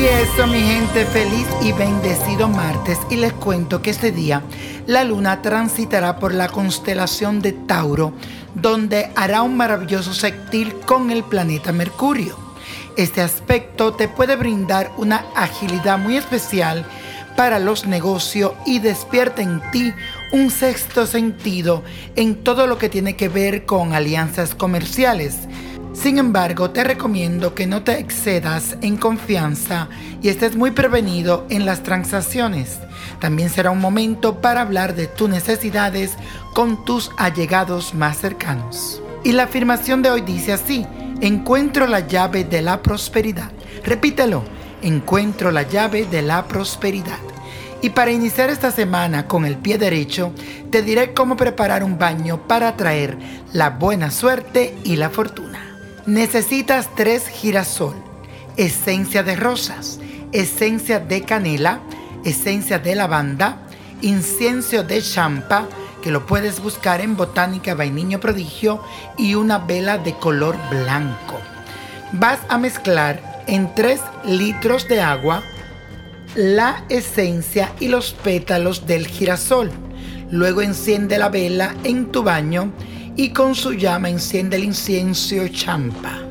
gente, feliz y bendecido martes y les cuento que este día la luna transitará por la constelación de Tauro, donde hará un maravilloso sextil con el planeta Mercurio. Este aspecto te puede brindar una agilidad muy especial para los negocios y despierta en ti un sexto sentido en todo lo que tiene que ver con alianzas comerciales sin embargo, te recomiendo que no te excedas en confianza y estés muy prevenido en las transacciones. También será un momento para hablar de tus necesidades con tus allegados más cercanos. Y la afirmación de hoy dice así, encuentro la llave de la prosperidad. Repítelo, encuentro la llave de la prosperidad. Y para iniciar esta semana con el pie derecho, te diré cómo preparar un baño para atraer la buena suerte y la fortuna. Necesitas tres girasol, esencia de rosas, esencia de canela, esencia de lavanda, incienso de champa, que lo puedes buscar en Botánica Vainiño Prodigio, y una vela de color blanco. Vas a mezclar en 3 litros de agua la esencia y los pétalos del girasol. Luego enciende la vela en tu baño y con su llama enciende el incienso champa,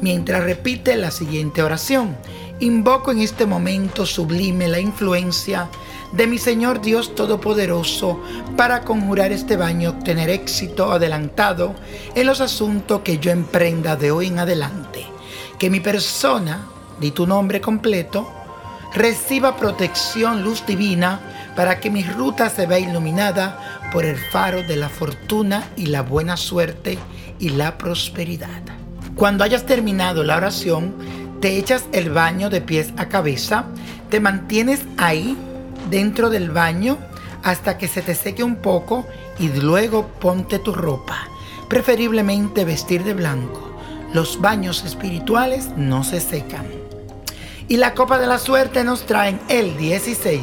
mientras repite la siguiente oración. Invoco en este momento sublime la influencia de mi Señor Dios Todopoderoso para conjurar este baño, obtener éxito adelantado en los asuntos que yo emprenda de hoy en adelante. Que mi persona, di tu nombre completo, reciba protección, luz divina, para que mi ruta se vea iluminada por el faro de la fortuna y la buena suerte y la prosperidad. Cuando hayas terminado la oración, te echas el baño de pies a cabeza, te mantienes ahí dentro del baño hasta que se te seque un poco y luego ponte tu ropa, preferiblemente vestir de blanco. Los baños espirituales no se secan. Y la copa de la suerte nos traen el 16,